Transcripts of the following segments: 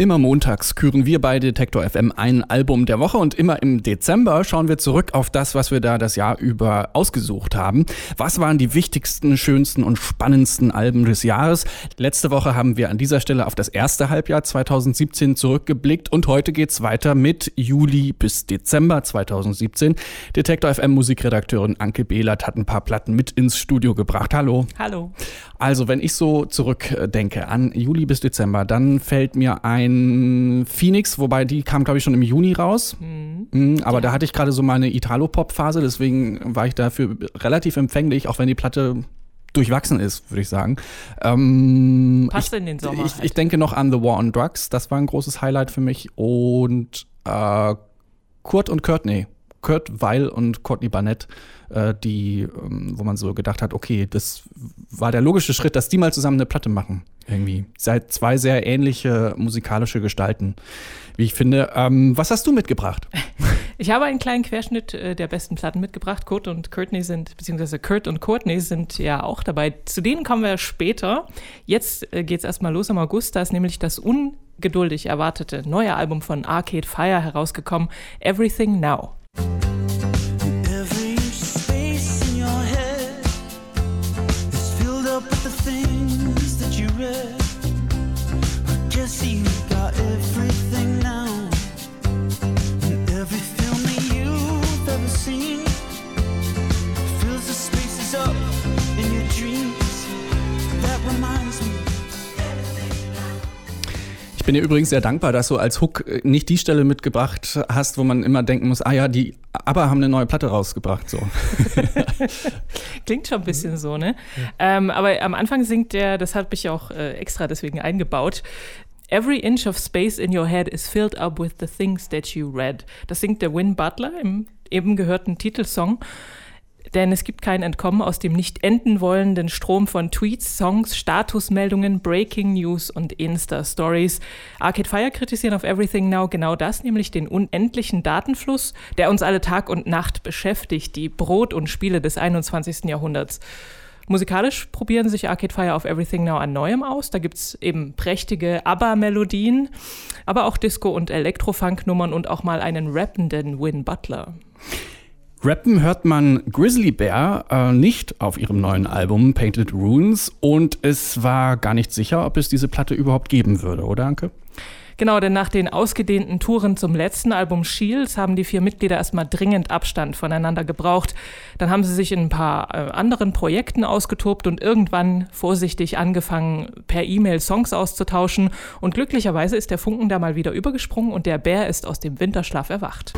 Immer montags küren wir bei Detektor FM ein Album der Woche und immer im Dezember schauen wir zurück auf das, was wir da das Jahr über ausgesucht haben. Was waren die wichtigsten, schönsten und spannendsten Alben des Jahres? Letzte Woche haben wir an dieser Stelle auf das erste Halbjahr 2017 zurückgeblickt und heute geht's weiter mit Juli bis Dezember 2017. Detektor FM Musikredakteurin Anke Behlert hat ein paar Platten mit ins Studio gebracht. Hallo. Hallo. Also, wenn ich so zurückdenke an Juli bis Dezember, dann fällt mir ein ein Phoenix, wobei die kam, glaube ich, schon im Juni raus. Mhm. Aber ja. da hatte ich gerade so meine Italo-Pop-Phase, deswegen war ich dafür relativ empfänglich, auch wenn die Platte durchwachsen ist, würde ich sagen. Ähm, Passt ich, in den Sommer. Ich, halt. ich, denke noch an The War on Drugs, das war ein großes Highlight für mich. Und äh, Kurt und Courtney. Kurt Weil und Courtney Barnett, äh, die, ähm, wo man so gedacht hat, okay, das war der logische Schritt, dass die mal zusammen eine Platte machen. Irgendwie. Seid zwei sehr ähnliche musikalische Gestalten, wie ich finde. Ähm, was hast du mitgebracht? Ich habe einen kleinen Querschnitt äh, der besten Platten mitgebracht. Kurt und Courtney sind, beziehungsweise Kurt und Courtney sind ja auch dabei. Zu denen kommen wir später. Jetzt äh, geht es erstmal los im August. Da ist nämlich das ungeduldig erwartete neue Album von Arcade Fire herausgekommen, Everything Now. Bin dir übrigens sehr dankbar, dass du als Hook äh, nicht die Stelle mitgebracht hast, wo man immer denken muss, ah ja, die aber haben eine neue Platte rausgebracht. So. Klingt schon ein bisschen so, ne? Ja. Ähm, aber am Anfang singt der, das habe ich auch äh, extra deswegen eingebaut. Every inch of space in your head is filled up with the things that you read. Das singt der Win Butler im eben gehörten Titelsong. Denn es gibt kein Entkommen aus dem nicht enden wollenden Strom von Tweets, Songs, Statusmeldungen, Breaking News und Insta-Stories. Arcade Fire kritisieren auf Everything Now genau das, nämlich den unendlichen Datenfluss, der uns alle Tag und Nacht beschäftigt, die Brot und Spiele des 21. Jahrhunderts. Musikalisch probieren sich Arcade Fire auf Everything Now an Neuem aus. Da gibt es eben prächtige ABBA-Melodien, aber auch Disco- und Elektrofunk-Nummern und auch mal einen rappenden Win Butler. Rappen hört man Grizzly Bear äh, nicht auf ihrem neuen Album Painted Runes und es war gar nicht sicher, ob es diese Platte überhaupt geben würde, oder Anke? Genau, denn nach den ausgedehnten Touren zum letzten Album Shields haben die vier Mitglieder erstmal dringend Abstand voneinander gebraucht. Dann haben sie sich in ein paar äh, anderen Projekten ausgetobt und irgendwann vorsichtig angefangen, per E-Mail Songs auszutauschen. Und glücklicherweise ist der Funken da mal wieder übergesprungen und der Bär ist aus dem Winterschlaf erwacht.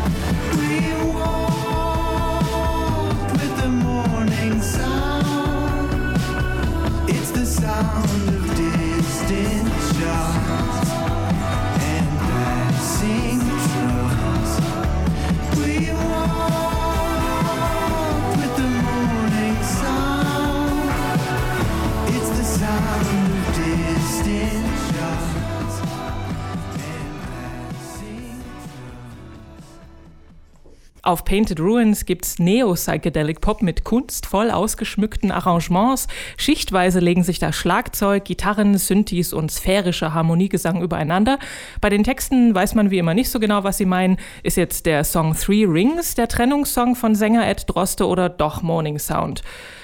Auf Painted Ruins gibt's Neo-Psychedelic Pop mit kunstvoll ausgeschmückten Arrangements. Schichtweise legen sich da Schlagzeug, Gitarren, Synthes und sphärischer Harmoniegesang übereinander. Bei den Texten weiß man wie immer nicht so genau, was sie meinen. Ist jetzt der Song Three Rings der Trennungssong von Sänger Ed Droste oder doch Morning Sound?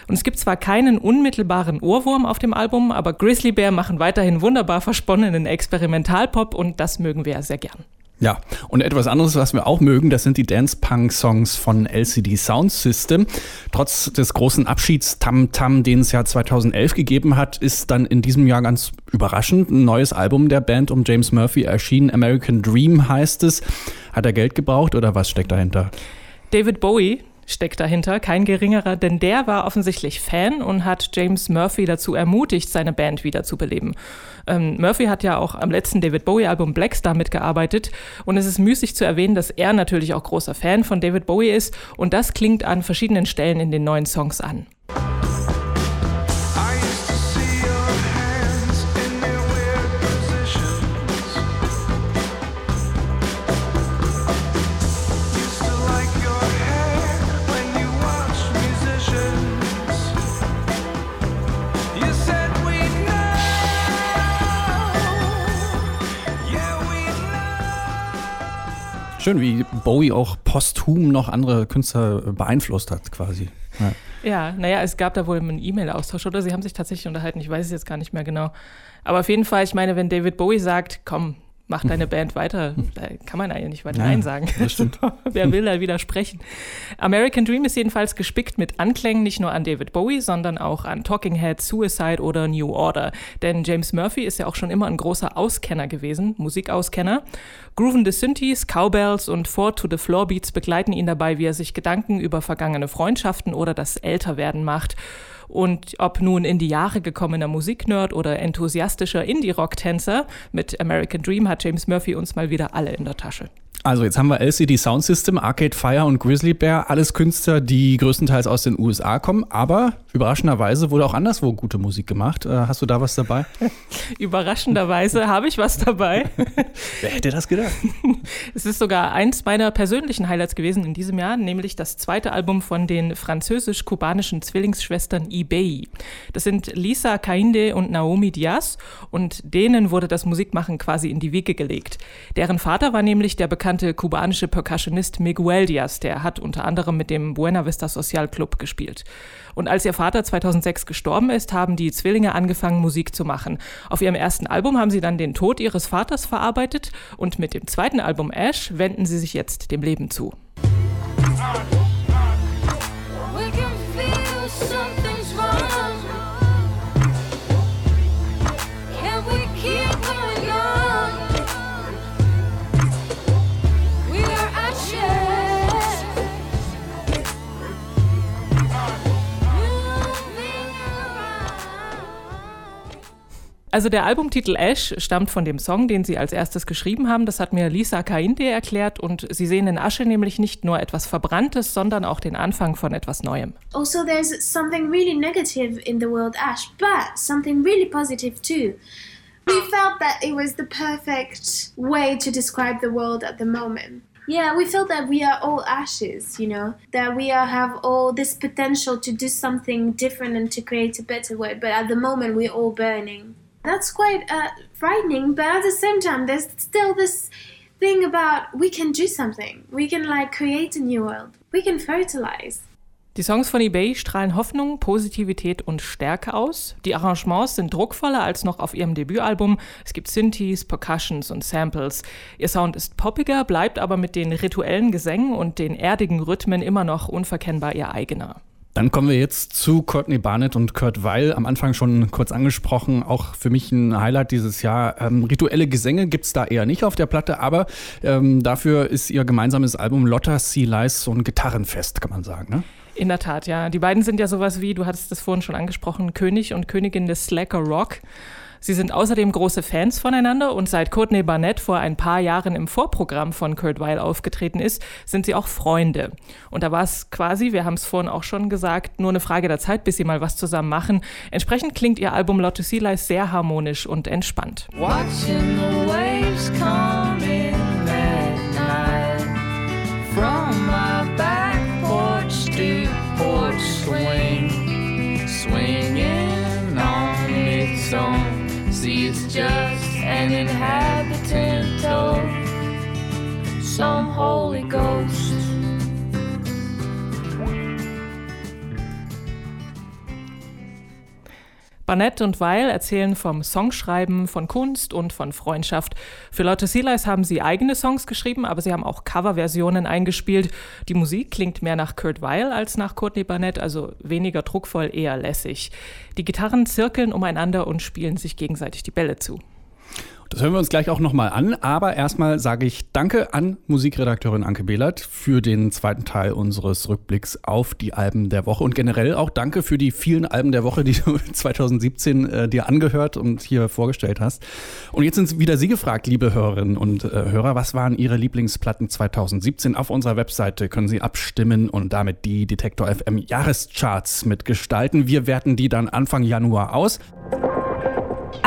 Und es gibt zwar keinen unmittelbaren Ohrwurm auf dem Album, aber Grizzly Bear machen weiterhin wunderbar versponnenen Experimentalpop und das mögen wir ja sehr gern. Ja, und etwas anderes, was wir auch mögen, das sind die Dance-Punk-Songs von LCD Sound System. Trotz des großen Abschieds Tam-Tam, den es ja 2011 gegeben hat, ist dann in diesem Jahr ganz überraschend ein neues Album der Band um James Murphy erschienen. American Dream heißt es. Hat er Geld gebraucht oder was steckt dahinter? David Bowie, steckt dahinter, kein geringerer, denn der war offensichtlich Fan und hat James Murphy dazu ermutigt, seine Band wiederzubeleben. Ähm, Murphy hat ja auch am letzten David Bowie-Album Blackstar mitgearbeitet und es ist müßig zu erwähnen, dass er natürlich auch großer Fan von David Bowie ist und das klingt an verschiedenen Stellen in den neuen Songs an. Schön, wie Bowie auch posthum noch andere Künstler beeinflusst hat, quasi. Ja. Ja, naja, es gab da wohl einen E-Mail-Austausch oder sie haben sich tatsächlich unterhalten. Ich weiß es jetzt gar nicht mehr genau. Aber auf jeden Fall, ich meine, wenn David Bowie sagt, komm, mach deine Band weiter. Da kann man eigentlich nicht weiter Nein sagen. Das stimmt. Wer will da widersprechen? American Dream ist jedenfalls gespickt mit Anklängen nicht nur an David Bowie, sondern auch an Talking Heads, Suicide oder New Order. Denn James Murphy ist ja auch schon immer ein großer Auskenner gewesen, Musikauskenner. Groovende Synthes, Cowbells und Four to the Floor Beats begleiten ihn dabei, wie er sich Gedanken über vergangene Freundschaften oder das Älterwerden macht. Und ob nun in die Jahre gekommener Musiknerd oder enthusiastischer Indie-Rock-Tänzer, mit American Dream hat James Murphy uns mal wieder alle in der Tasche. Also jetzt haben wir LCD Sound System, Arcade Fire und Grizzly Bear, alles Künstler, die größtenteils aus den USA kommen, aber überraschenderweise wurde auch anderswo gute Musik gemacht. Äh, hast du da was dabei? Überraschenderweise habe ich was dabei. Wer hätte das gedacht? Es ist sogar eins meiner persönlichen Highlights gewesen in diesem Jahr, nämlich das zweite Album von den französisch-kubanischen Zwillingsschwestern eBay. Das sind Lisa Kainde und Naomi Diaz und denen wurde das Musikmachen quasi in die Wiege gelegt. Deren Vater war nämlich der bekannte bekannte kubanische Percussionist Miguel Diaz, der hat unter anderem mit dem Buena Vista Social Club gespielt. Und als ihr Vater 2006 gestorben ist, haben die Zwillinge angefangen, Musik zu machen. Auf ihrem ersten Album haben sie dann den Tod ihres Vaters verarbeitet und mit dem zweiten Album Ash wenden sie sich jetzt dem Leben zu. Also der Albumtitel Ash stammt von dem Song, den sie als erstes geschrieben haben. Das hat mir Lisa Kainde erklärt und sie sehen in Asche nämlich nicht nur etwas Verbranntes, sondern auch den Anfang von etwas Neuem. Also there's something really negative in the world Ash, but something really positive too. We felt that it was the perfect way to describe the world at the moment. Yeah, we felt that we are all ashes, you know, that we are, have all this potential to do something different and to create a better world, but at the moment we're all burning. That's quite uh, frightening, but at the same time, there's still this thing about we can do something. We can like create a new world. We can fertilize. Die Songs von eBay strahlen Hoffnung, Positivität und Stärke aus. Die Arrangements sind druckvoller als noch auf ihrem Debütalbum. Es gibt Synthes, Percussions und Samples. Ihr Sound ist poppiger, bleibt aber mit den rituellen Gesängen und den erdigen Rhythmen immer noch unverkennbar ihr eigener. Dann kommen wir jetzt zu Courtney Barnett und Kurt Weil. Am Anfang schon kurz angesprochen, auch für mich ein Highlight dieses Jahr. Ähm, rituelle Gesänge gibt es da eher nicht auf der Platte, aber ähm, dafür ist ihr gemeinsames Album Lotta Sea Lies so ein Gitarrenfest, kann man sagen. Ne? In der Tat, ja. Die beiden sind ja sowas wie, du hattest das vorhin schon angesprochen, König und Königin des Slacker Rock. Sie sind außerdem große Fans voneinander und seit Courtney Barnett vor ein paar Jahren im Vorprogramm von Kurt Weil aufgetreten ist, sind sie auch Freunde. Und da war es quasi, wir haben es vorhin auch schon gesagt, nur eine Frage der Zeit, bis sie mal was zusammen machen. Entsprechend klingt ihr Album Lotto Sea Lies sehr harmonisch und entspannt. Watching the waves come Barnett und Weil erzählen vom Songschreiben, von Kunst und von Freundschaft. Für Lotte Silas haben sie eigene Songs geschrieben, aber sie haben auch Coverversionen eingespielt. Die Musik klingt mehr nach Kurt Weil als nach Courtney Barnett, also weniger druckvoll, eher lässig. Die Gitarren zirkeln umeinander und spielen sich gegenseitig die Bälle zu. Das hören wir uns gleich auch nochmal an. Aber erstmal sage ich Danke an Musikredakteurin Anke Behlert für den zweiten Teil unseres Rückblicks auf die Alben der Woche und generell auch Danke für die vielen Alben der Woche, die du 2017 äh, dir angehört und hier vorgestellt hast. Und jetzt sind wieder Sie gefragt, liebe Hörerinnen und äh, Hörer. Was waren Ihre Lieblingsplatten 2017? Auf unserer Webseite können Sie abstimmen und damit die Detektor FM Jahrescharts mitgestalten. Wir werten die dann Anfang Januar aus.